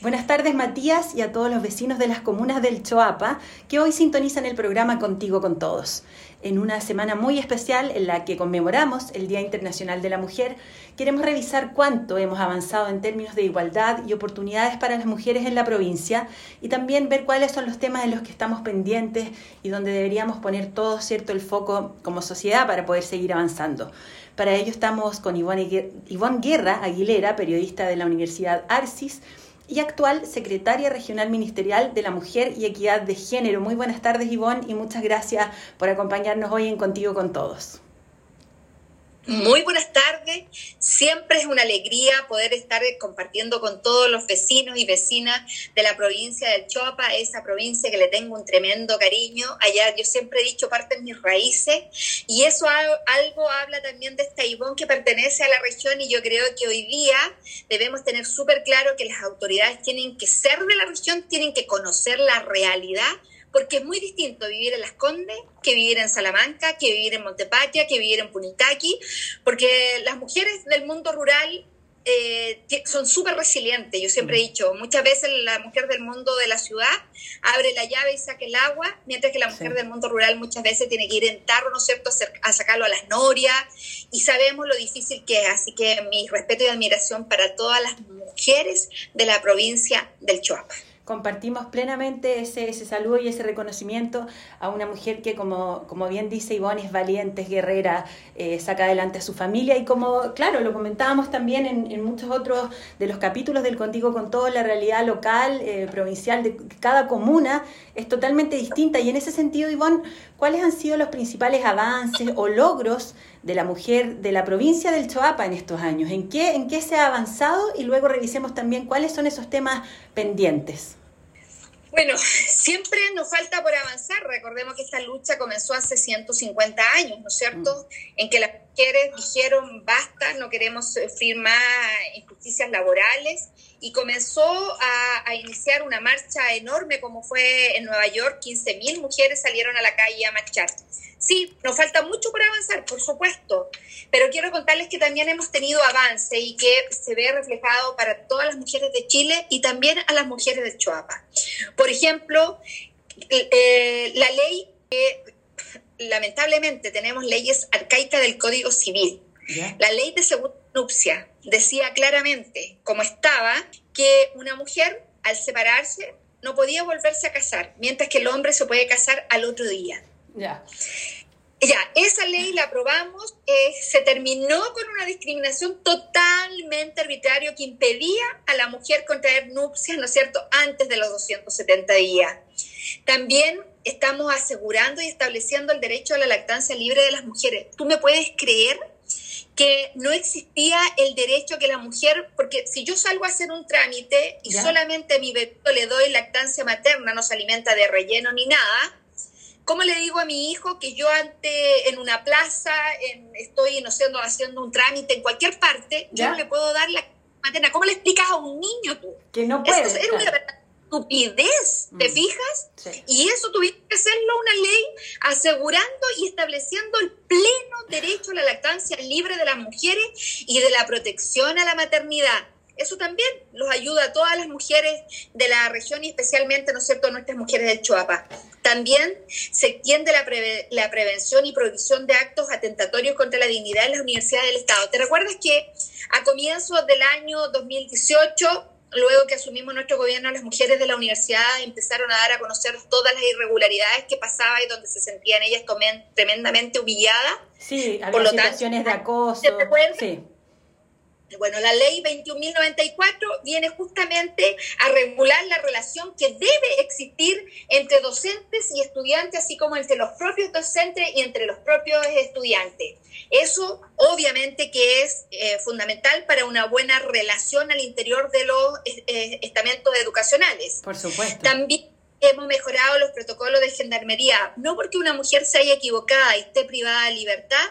Buenas tardes Matías y a todos los vecinos de las comunas del Choapa que hoy sintonizan el programa Contigo con Todos. En una semana muy especial en la que conmemoramos el Día Internacional de la Mujer, queremos revisar cuánto hemos avanzado en términos de igualdad y oportunidades para las mujeres en la provincia y también ver cuáles son los temas en los que estamos pendientes y donde deberíamos poner todo cierto el foco como sociedad para poder seguir avanzando. Para ello estamos con Ivonne Guerra Aguilera, periodista de la Universidad Arcis, y actual secretaria regional ministerial de la Mujer y Equidad de Género. Muy buenas tardes, Ivonne, y muchas gracias por acompañarnos hoy en Contigo con Todos. Muy buenas tardes. Siempre es una alegría poder estar compartiendo con todos los vecinos y vecinas de la provincia del Choapa, esa provincia que le tengo un tremendo cariño. Allá yo siempre he dicho parte de mis raíces y eso algo habla también de esta Ivón que pertenece a la región y yo creo que hoy día debemos tener súper claro que las autoridades tienen que ser de la región, tienen que conocer la realidad porque es muy distinto vivir en Las Condes que vivir en Salamanca, que vivir en Montepatria, que vivir en Punitaqui, porque las mujeres del mundo rural eh, son súper resilientes. Yo siempre he mm. dicho, muchas veces la mujer del mundo de la ciudad abre la llave y saca el agua, mientras que la mujer del mundo rural muchas veces tiene que ir en tarro, ¿no es cierto?, a sacarlo a las norias y sabemos lo difícil que es. Así que mi respeto y admiración para todas las mujeres de la provincia del Choapa compartimos plenamente ese, ese saludo y ese reconocimiento a una mujer que, como, como bien dice Ivonne, es valiente, es guerrera, eh, saca adelante a su familia y como, claro, lo comentábamos también en, muchos otros de los capítulos del Contigo con todo, la realidad local, eh, provincial de cada comuna es totalmente distinta y en ese sentido, Ivonne, ¿cuáles han sido los principales avances o logros de la mujer de la provincia del Choapa en estos años? ¿En qué, en qué se ha avanzado? Y luego revisemos también cuáles son esos temas pendientes. Bueno, siempre nos falta por avanzar. Recordemos que esta lucha comenzó hace 150 años, ¿no es cierto? Mm. En que las mujeres dijeron, basta, no queremos sufrir más injusticias laborales, y comenzó a, a iniciar una marcha enorme como fue en Nueva York. 15.000 mujeres salieron a la calle a marchar. Sí, nos falta mucho por avanzar, por supuesto, pero quiero contarles que también hemos tenido avance y que se ve reflejado para todas las mujeres de Chile y también a las mujeres de Choapa. Por ejemplo, eh, la ley que lamentablemente tenemos leyes arcaicas del Código Civil. La ley de segunda nupcia decía claramente, como estaba, que una mujer al separarse no podía volverse a casar, mientras que el hombre se puede casar al otro día. Ya. Ya, esa ley la aprobamos, eh, se terminó con una discriminación totalmente arbitraria que impedía a la mujer contraer nupcias, ¿no es cierto?, antes de los 270 días. También estamos asegurando y estableciendo el derecho a la lactancia libre de las mujeres. ¿Tú me puedes creer que no existía el derecho a que la mujer, porque si yo salgo a hacer un trámite y solamente a mi bebé le doy lactancia materna, no se alimenta de relleno ni nada, ¿Cómo le digo a mi hijo que yo ante en una plaza, estoy no sé, haciendo un trámite en cualquier parte, yo no le puedo dar la materna? ¿Cómo le explicas a un niño tú? Que no puede. Esto era una estupidez, ¿te mm. fijas? Y eso tuviste que hacerlo una ley asegurando y estableciendo el pleno derecho a la lactancia libre de las mujeres y de la protección a la maternidad. Eso también los ayuda a todas las mujeres de la región y especialmente, ¿no es cierto?, a nuestras mujeres del Choapa. También se extiende la, la prevención y prohibición de actos atentatorios contra la dignidad en las universidades del Estado. ¿Te recuerdas que a comienzos del año 2018 luego que asumimos nuestro gobierno, las mujeres de la universidad empezaron a dar a conocer todas las irregularidades que pasaba y donde se sentían ellas tremendamente humilladas. Sí, había Por situaciones de acoso. Sí. Bueno, la ley 21.094 viene justamente a regular la relación que debe existir entre docentes y estudiantes, así como entre los propios docentes y entre los propios estudiantes. Eso obviamente que es eh, fundamental para una buena relación al interior de los eh, estamentos educacionales. Por supuesto. También hemos mejorado los protocolos de gendarmería. No porque una mujer se haya equivocada y esté privada de libertad,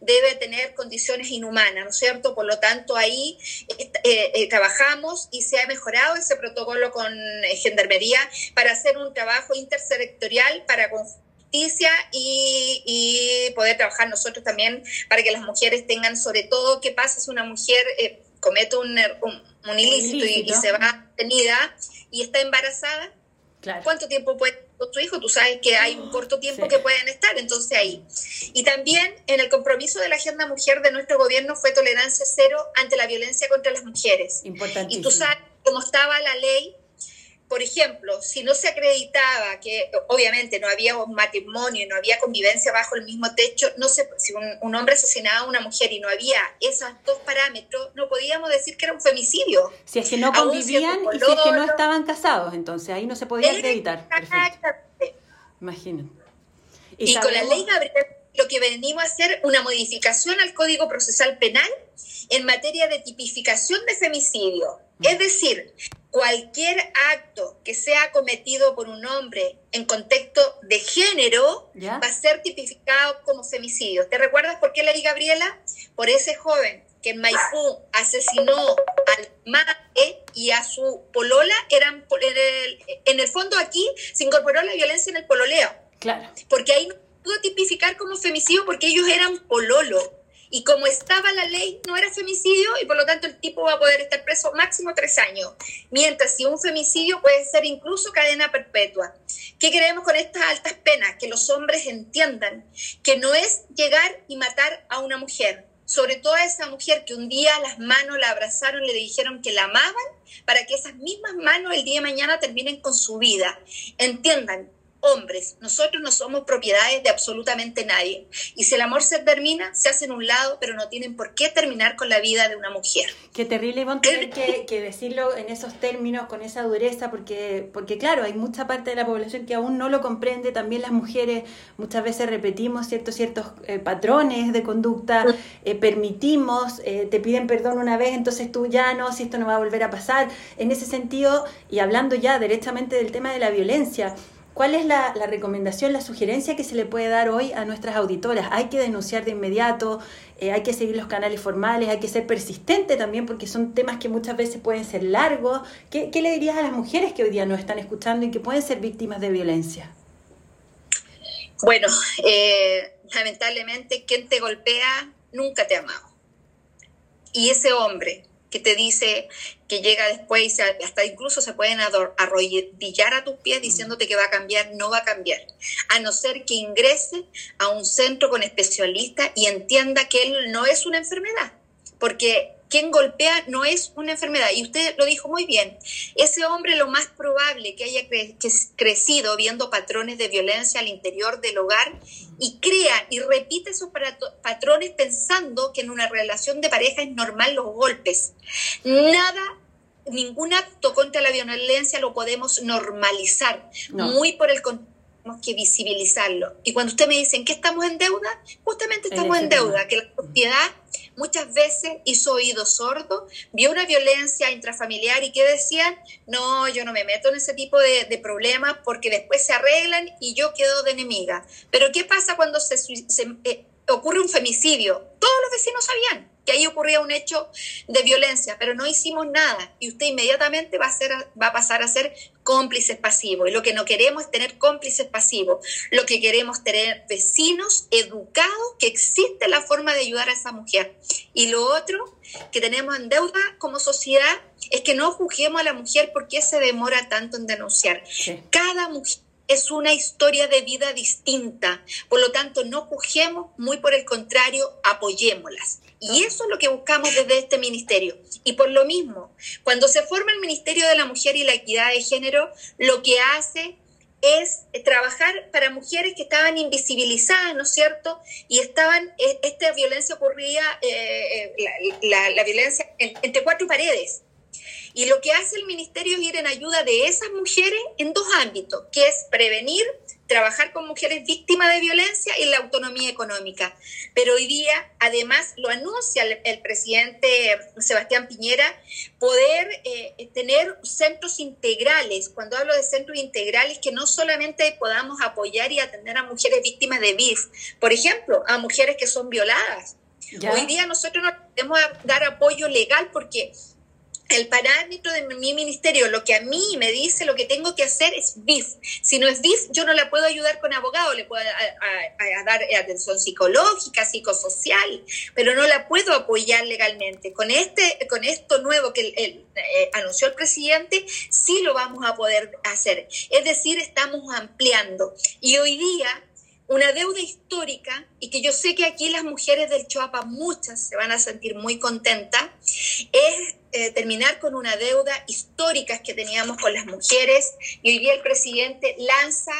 debe tener condiciones inhumanas, ¿no es cierto? Por lo tanto, ahí eh, eh, trabajamos y se ha mejorado ese protocolo con eh, gendarmería para hacer un trabajo intersectorial para justicia y, y, poder trabajar nosotros también para que las mujeres tengan, sobre todo, qué pasa si una mujer comete un, er, un, ilícito, Y, se va tenida y está embarazada, ¿cuánto tiempo puede con tu hijo? Tú sabes que hay un corto tiempo que pueden estar, entonces ahí. Y también en el compromiso de la Agenda Mujer de nuestro gobierno fue tolerancia cero ante la violencia contra las mujeres. Y tú sabes cómo estaba la ley por ejemplo, si no se acreditaba que obviamente no había un matrimonio, no había convivencia bajo el mismo techo, no se, si un, hombre asesinaba a una mujer y no había esos dos parámetros, no podíamos decir que era un femicidio. Si es que no convivían y si es que no estaban casados, entonces ahí no se podía acreditar. Imaginen. Y, con la ley Gabriel lo que venimos a hacer una modificación al Código Procesal Penal en materia de tipificación de femicidio. Es decir, cualquier acto que sea cometido por un hombre en contexto de género va a ser tipificado como femicidio. ¿Te recuerdas por qué le di Gabriela? Por ese joven que en Maipú asesinó al madre y a su polola, eran en el, en el fondo aquí se incorporó la violencia en el pololeo. Claro. Porque ahí no pudo tipificar como femicidio porque ellos eran pololo. Y como estaba la ley, no era femicidio y por lo tanto el tipo va a poder estar preso máximo tres años. Mientras si un femicidio puede ser incluso cadena perpetua. ¿Qué queremos con estas altas penas? Que los hombres entiendan que no es llegar y matar a una mujer. Sobre todo a esa mujer que un día las manos la abrazaron, le dijeron que la amaban, para que esas mismas manos el día de mañana terminen con su vida. Entiendan, hombres, nosotros no somos propiedades de absolutamente nadie. Y si el amor se termina, se hace en un lado, pero no tienen por qué terminar con la vida de una mujer. Qué terrible, Ivonne, tener que, decirlo en esos términos, con esa dureza, porque, porque claro, hay mucha parte de la población que aún no lo comprende, también las mujeres muchas veces repetimos ciertos, ciertos eh, patrones de conducta, eh, permitimos, eh, te piden perdón una vez, entonces tú ya no, si esto no va a volver a pasar. En ese sentido, y hablando ya directamente del tema de la violencia, ¿Cuál es la, recomendación, la sugerencia que se le puede dar hoy a nuestras auditoras? Hay que denunciar de inmediato, eh, hay que seguir los canales formales, hay que ser persistente también porque son temas que muchas veces pueden ser largos. ¿Qué, le dirías a las mujeres que hoy día nos están escuchando y que pueden ser víctimas de violencia? Bueno, eh, lamentablemente quien te golpea nunca te ha amado. Y ese hombre que te dice que llega después, hasta incluso se pueden arrodillar a tus pies diciéndote que va a cambiar, no va a cambiar, a no ser que ingrese a un centro con especialistas y entienda que él no es una enfermedad, porque quien golpea no es una enfermedad. Y usted lo dijo muy bien, ese hombre lo más probable que haya crecido viendo patrones de violencia al interior del hogar y crea y repite esos patrones pensando que en una relación de pareja es normal los golpes. Nada ningún acto contra la violencia lo podemos normalizar. Muy por el contrario, tenemos que visibilizarlo. Y cuando usted me dice, ¿en qué estamos en deuda? Justamente estamos en deuda, que la sociedad muchas veces hizo oído sordo, vio una violencia intrafamiliar y que decían, no, yo no me meto en ese tipo de, problemas porque después se arreglan y yo quedo de enemiga. Pero ¿qué pasa cuando se, eh, ocurre un femicidio? Todos los vecinos sabían que ahí ocurría un hecho de violencia, pero no hicimos nada y usted inmediatamente va a, ser, va a pasar a ser cómplices pasivos. Y lo que no queremos es tener cómplices pasivos, lo que queremos es tener vecinos educados, que existe la forma de ayudar a esa mujer. Y lo otro que tenemos en deuda como sociedad es que no juzguemos a la mujer porque se demora tanto en denunciar. Cada mujer es una historia de vida distinta. Por lo tanto, no juzguemos, muy por el contrario, apoyémoslas. Y eso es lo que buscamos desde este ministerio. Y por lo mismo, cuando se forma el Ministerio de la Mujer y la Equidad de Género, lo que hace es trabajar para mujeres que estaban invisibilizadas, ¿no es cierto? Y estaban, e, esta violencia ocurría, eh, eh, la, violencia entre cuatro paredes. Y lo que hace el ministerio es ir en ayuda de esas mujeres en dos ámbitos, que es prevenir, trabajar con mujeres víctimas de violencia y la autonomía económica. Pero hoy día, además, lo anuncia el, presidente Sebastián Piñera, poder eh, tener centros integrales. Cuando hablo de centros integrales, que no solamente podamos apoyar y atender a mujeres víctimas de BIF, por ejemplo, a mujeres que son violadas. Hoy día nosotros no podemos dar apoyo legal porque el parámetro de mi ministerio, lo que a mí me dice, lo que tengo que hacer es BIF. Si no es BIF, yo no la puedo ayudar con abogado, le puedo dar atención psicológica, psicosocial, pero no la puedo apoyar legalmente. Con, este, con esto nuevo que eh, anunció el presidente, sí lo vamos a poder hacer. Es decir, estamos ampliando. Y hoy día una deuda histórica y que yo sé que aquí las mujeres del Choapa, muchas se van a sentir muy contentas, es eh, terminar con una deuda histórica que teníamos con las mujeres y hoy día el presidente lanza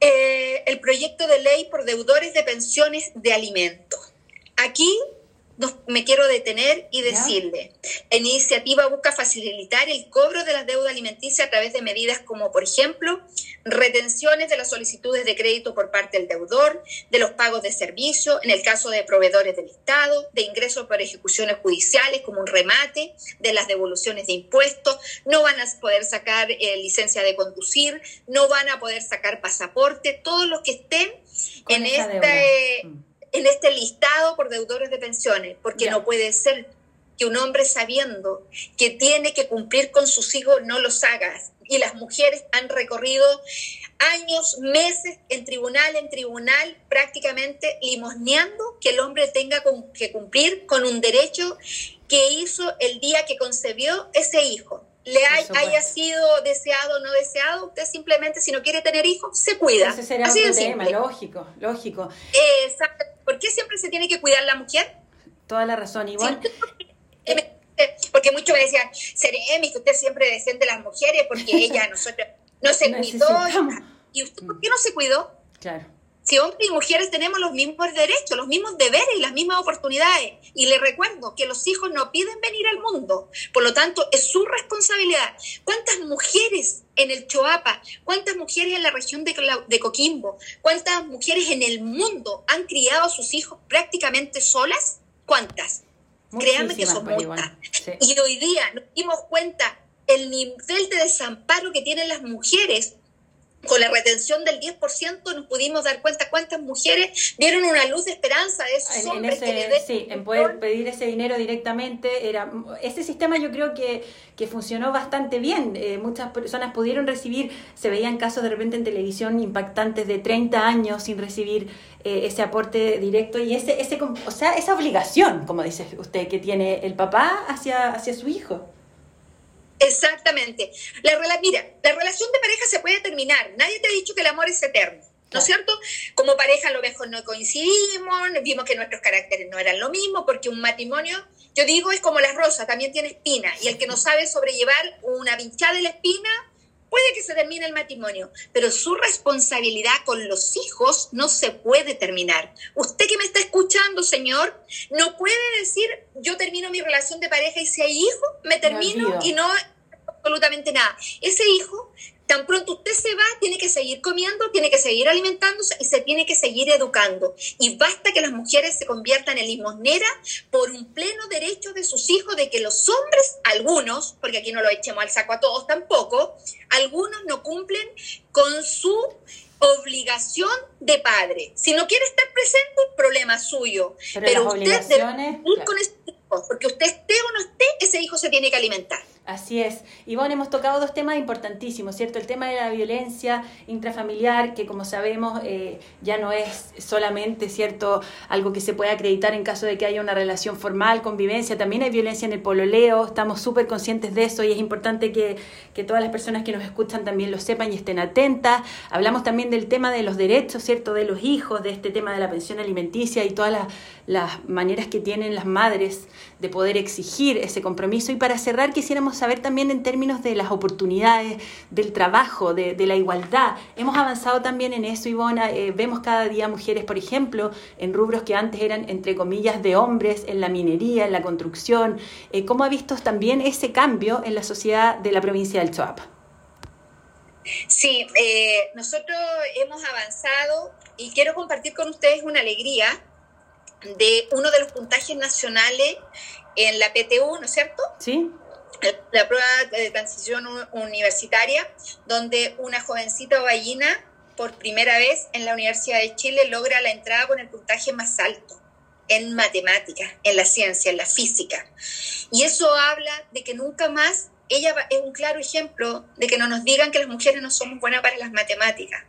eh, el proyecto de ley por deudores de pensiones de alimentos. Aquí me quiero detener y decirle, la iniciativa busca facilitar el cobro de las deudas alimenticias a través de medidas como, por ejemplo, retenciones de las solicitudes de crédito por parte del deudor, de los pagos de servicio, en el caso de proveedores del Estado, de ingresos por ejecuciones judiciales como un remate, de las devoluciones de impuestos, no van a poder sacar eh, licencia de conducir, no van a poder sacar pasaporte, todos los que estén en este... En este listado por deudores de pensiones, porque no puede ser que un hombre sabiendo que tiene que cumplir con sus hijos no los haga. Y las mujeres han recorrido años, meses en tribunal, en tribunal, prácticamente limosneando que el hombre tenga que cumplir con un derecho que hizo el día que concebió ese hijo le haya sido deseado o no deseado, usted simplemente si no quiere tener hijos, se cuida. Ese será Así de tema, lógico, lógico. Exacto. ¿Por qué siempre se tiene que cuidar la mujer? Toda la razón, igual. porque muchos me decían, Seremi, que usted siempre defiende a las mujeres porque ella nosotros no se cuidó. ¿Y usted por qué no se cuidó? Claro si hombres y mujeres tenemos los mismos derechos, los mismos deberes y las mismas oportunidades. Y le recuerdo que los hijos no piden venir al mundo, por lo tanto es su responsabilidad. ¿Cuántas mujeres en el Choapa, cuántas mujeres en la región de, de Coquimbo, cuántas mujeres en el mundo han criado a sus hijos prácticamente solas? ¿Cuántas? Créanme que son pues, muchas. Y hoy día nos dimos cuenta el nivel de desamparo que tienen las mujeres con la retención del 10% nos pudimos dar cuenta cuántas mujeres dieron una luz de esperanza de esos hombres Sí, en poder pedir ese dinero directamente. Era, ese sistema yo creo que, que funcionó bastante bien. Eh, muchas personas pudieron recibir, se veían casos de repente en televisión impactantes de 30 años sin recibir eh, ese aporte directo y ese, ese, o sea, esa obligación, como dice usted, que tiene el papá hacia, hacia su hijo. Exactamente. La, mira, la relación de pareja se puede terminar. Nadie te ha dicho que el amor es eterno. ¿No es cierto? Como pareja a lo mejor no coincidimos, vimos que nuestros caracteres no eran lo mismo, porque un matrimonio, yo digo, es como las rosas, también tiene espina, y el que no sabe sobrellevar una pinchada de la espina, puede que se termine el matrimonio, pero su responsabilidad con los hijos no se puede terminar. Usted que me está escuchando, señor, no puede decir, yo termino mi relación de pareja y si hay hijo, me termino y no absolutamente nada. Ese hijo, tan pronto usted se va, tiene que seguir comiendo, tiene que seguir alimentándose y se tiene que seguir educando. Y basta que las mujeres se conviertan en limosnera por un pleno derecho de sus hijos de que los hombres, algunos, porque aquí no lo echemos al saco a todos tampoco, algunos no cumplen con su obligación de padre. Si no quiere estar presente, problema suyo. Pero, usted debe ir con ese hijo, porque usted esté o no esté, ese hijo se tiene que alimentar. Así es. Y bueno, hemos tocado dos temas importantísimos, ¿cierto? El tema de la violencia intrafamiliar, que como sabemos eh, ya no es solamente, ¿cierto?, algo que se puede acreditar en caso de que haya una relación formal, convivencia, también hay violencia en el pololeo, estamos súper conscientes de eso y es importante que, que, todas las personas que nos escuchan también lo sepan y estén atentas. Hablamos también del tema de los derechos, ¿cierto?, de los hijos, de este tema de la pensión alimenticia y todas las, las maneras que tienen las madres de poder exigir ese compromiso. Y para cerrar, quisiéramos saber también en términos de las oportunidades, del trabajo, de, la igualdad. Hemos avanzado también en eso, Ivona. Eh, vemos cada día mujeres, por ejemplo, en rubros que antes eran, entre comillas, de hombres, en la minería, en la construcción. Eh, ¿Cómo ha visto también ese cambio en la sociedad de la provincia del Choapa? Sí, eh, nosotros hemos avanzado y quiero compartir con ustedes una alegría de uno de los puntajes nacionales en la PTU, ¿no es cierto? Sí. La prueba de transición universitaria, donde una jovencita ballina, por primera vez en la Universidad de Chile, logra la entrada con el puntaje más alto en matemáticas, en la ciencia, en la física. Y eso habla de que nunca más, ella es un claro ejemplo de que no nos digan que las mujeres no somos buenas para las matemáticas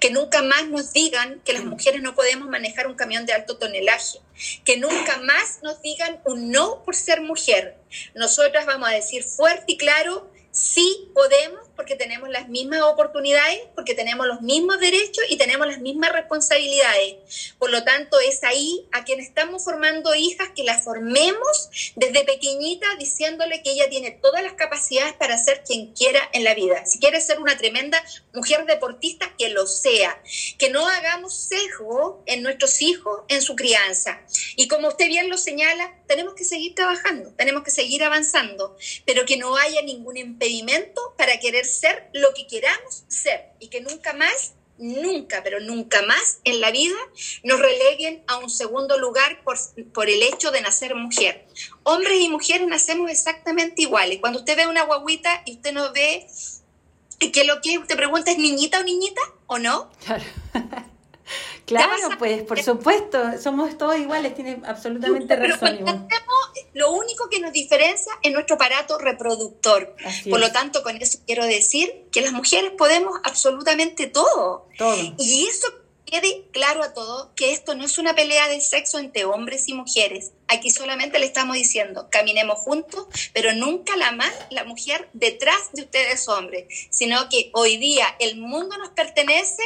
que nunca más nos digan que las mujeres no podemos manejar un camión de alto tonelaje, que nunca más nos digan un no por ser mujer. Nosotras vamos a decir fuerte y claro, sí podemos porque tenemos las mismas oportunidades, porque tenemos los mismos derechos y tenemos las mismas responsabilidades. Por lo tanto, es ahí a quien estamos formando hijas que las formemos desde pequeñita diciéndole que ella tiene todas las capacidades para ser quien quiera en la vida. Si quiere ser una tremenda mujer deportista, que lo sea. Que no hagamos sesgo en nuestros hijos en su crianza. Y como usted bien lo señala, tenemos que seguir trabajando, tenemos que seguir avanzando, pero que no haya ningún impedimento para querer ser lo que queramos ser y que nunca más, nunca, pero nunca más en la vida nos releguen a un segundo lugar por, por el hecho de nacer mujer. Hombres y mujeres nacemos exactamente iguales. Cuando usted ve una guaguita y usted no ve que lo que usted pregunta es niñita o niñita o no. Claro. Claro, pues por supuesto, somos todos iguales, tiene absolutamente razón. lo único que nos diferencia es nuestro aparato reproductor. por lo tanto, con eso quiero decir que las mujeres podemos absolutamente todo. Todo. Y eso quede claro a todos que esto no es una pelea de sexo entre hombres y mujeres. Aquí solamente le estamos diciendo, caminemos juntos, pero nunca la más la mujer detrás de ustedes hombres, sino que hoy día el mundo nos pertenece,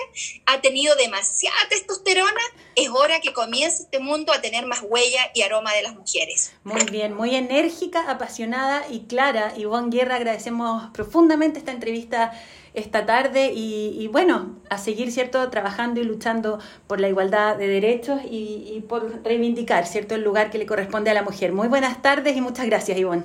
ha tenido demasiada testosterona, es hora que comience este mundo a tener más huella y aroma de las mujeres. Muy bien, muy enérgica, apasionada y clara. Ivonne Guerra, agradecemos profundamente esta entrevista esta tarde y, bueno, a seguir, ¿cierto?, trabajando y luchando por la igualdad de derechos y, por reivindicar, ¿cierto?, el lugar que le corresponde a la mujer. Muy buenas tardes y muchas gracias, Ivonne.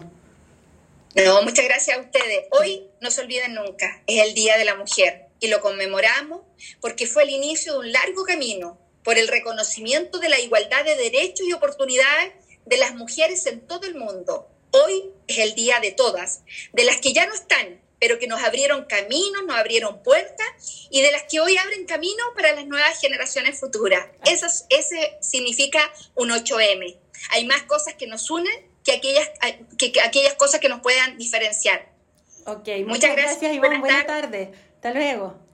No, muchas gracias a ustedes. Hoy no se olviden nunca, es el Día de la Mujer y lo conmemoramos porque fue el inicio de un largo camino por el reconocimiento de la igualdad de derechos y oportunidades de las mujeres en todo el mundo. Hoy es el día de todas, de las que ya no están, pero que nos abrieron caminos, nos abrieron puertas y de las que hoy abren camino para las nuevas generaciones futuras. Eso, ese significa un 8M. Hay más cosas que nos unen que aquellas, que, aquellas cosas que nos puedan diferenciar. Ok, muchas, gracias, Iván. Buenas tardes. Hasta luego.